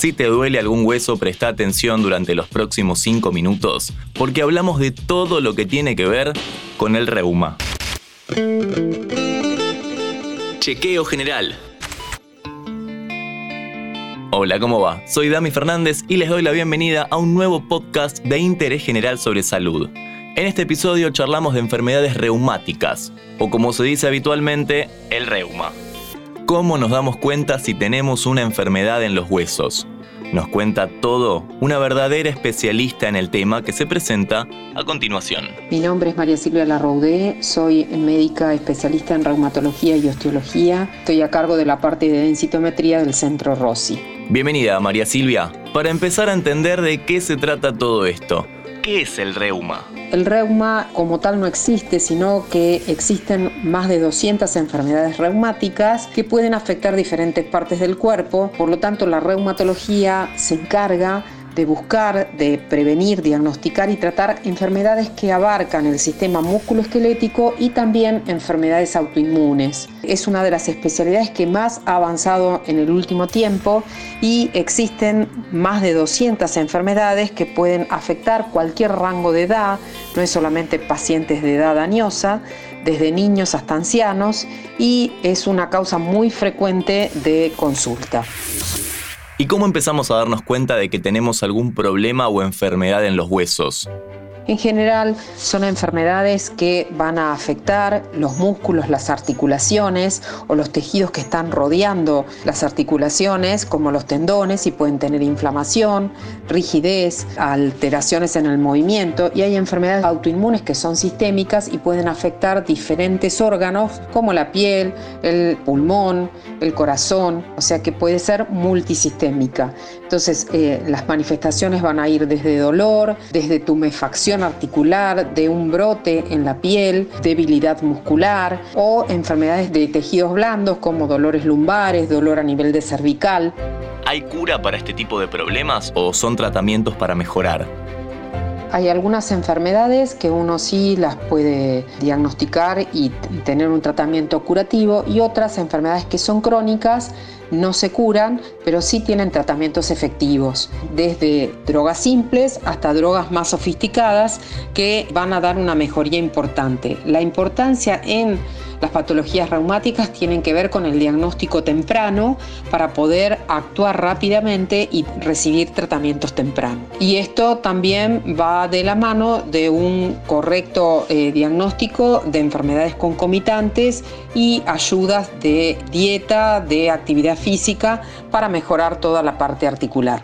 Si te duele algún hueso, presta atención durante los próximos 5 minutos, porque hablamos de todo lo que tiene que ver con el reuma. Chequeo general. Hola, ¿cómo va? Soy Dami Fernández y les doy la bienvenida a un nuevo podcast de interés general sobre salud. En este episodio charlamos de enfermedades reumáticas, o como se dice habitualmente, el reuma. ¿Cómo nos damos cuenta si tenemos una enfermedad en los huesos? Nos cuenta todo una verdadera especialista en el tema que se presenta a continuación. Mi nombre es María Silvia Larraudé, soy médica especialista en reumatología y osteología. Estoy a cargo de la parte de densitometría del Centro Rossi. Bienvenida, María Silvia. Para empezar a entender de qué se trata todo esto, ¿qué es el reuma? El reuma como tal no existe, sino que existen más de 200 enfermedades reumáticas que pueden afectar diferentes partes del cuerpo. Por lo tanto, la reumatología se encarga de buscar, de prevenir, diagnosticar y tratar enfermedades que abarcan el sistema musculoesquelético y también enfermedades autoinmunes. Es una de las especialidades que más ha avanzado en el último tiempo y existen más de 200 enfermedades que pueden afectar cualquier rango de edad, no es solamente pacientes de edad dañosa, desde niños hasta ancianos y es una causa muy frecuente de consulta. ¿Y cómo empezamos a darnos cuenta de que tenemos algún problema o enfermedad en los huesos? En general son enfermedades que van a afectar los músculos, las articulaciones o los tejidos que están rodeando las articulaciones, como los tendones, y pueden tener inflamación, rigidez, alteraciones en el movimiento. Y hay enfermedades autoinmunes que son sistémicas y pueden afectar diferentes órganos, como la piel, el pulmón, el corazón, o sea que puede ser multisistémica. Entonces, eh, las manifestaciones van a ir desde dolor, desde tumefacción articular, de un brote en la piel, debilidad muscular o enfermedades de tejidos blandos como dolores lumbares, dolor a nivel de cervical. ¿Hay cura para este tipo de problemas o son tratamientos para mejorar? Hay algunas enfermedades que uno sí las puede diagnosticar y tener un tratamiento curativo y otras enfermedades que son crónicas no se curan, pero sí tienen tratamientos efectivos, desde drogas simples hasta drogas más sofisticadas que van a dar una mejoría importante. La importancia en las patologías reumáticas tienen que ver con el diagnóstico temprano para poder actuar rápidamente y recibir tratamientos tempranos. Y esto también va de la mano de un correcto eh, diagnóstico de enfermedades concomitantes y ayudas de dieta, de actividad física para mejorar toda la parte articular.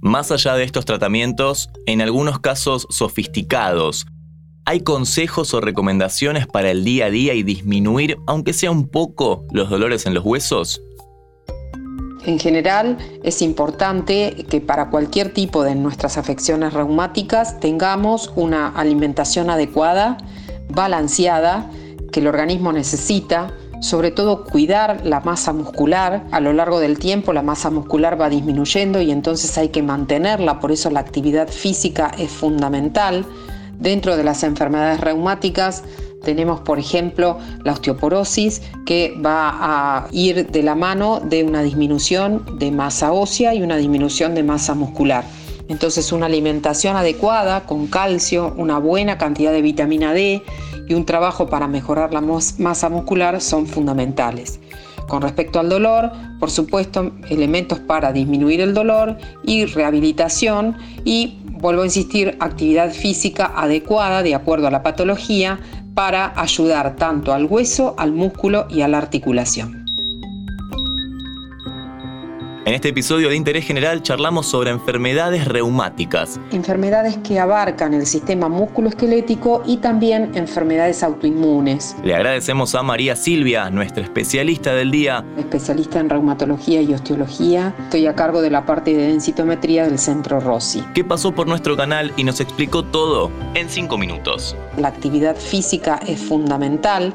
Más allá de estos tratamientos, en algunos casos sofisticados, ¿Hay consejos o recomendaciones para el día a día y disminuir, aunque sea un poco, los dolores en los huesos? En general, es importante que para cualquier tipo de nuestras afecciones reumáticas tengamos una alimentación adecuada, balanceada, que el organismo necesita, sobre todo cuidar la masa muscular. A lo largo del tiempo la masa muscular va disminuyendo y entonces hay que mantenerla, por eso la actividad física es fundamental. Dentro de las enfermedades reumáticas tenemos, por ejemplo, la osteoporosis, que va a ir de la mano de una disminución de masa ósea y una disminución de masa muscular. Entonces, una alimentación adecuada con calcio, una buena cantidad de vitamina D y un trabajo para mejorar la masa muscular son fundamentales. Con respecto al dolor, por supuesto, elementos para disminuir el dolor y rehabilitación y vuelvo a insistir, actividad física adecuada de acuerdo a la patología para ayudar tanto al hueso, al músculo y a la articulación. En este episodio de Interés General charlamos sobre enfermedades reumáticas. Enfermedades que abarcan el sistema musculoesquelético y también enfermedades autoinmunes. Le agradecemos a María Silvia, nuestra especialista del día. Especialista en reumatología y osteología. Estoy a cargo de la parte de densitometría del Centro Rossi. Que pasó por nuestro canal y nos explicó todo en cinco minutos. La actividad física es fundamental.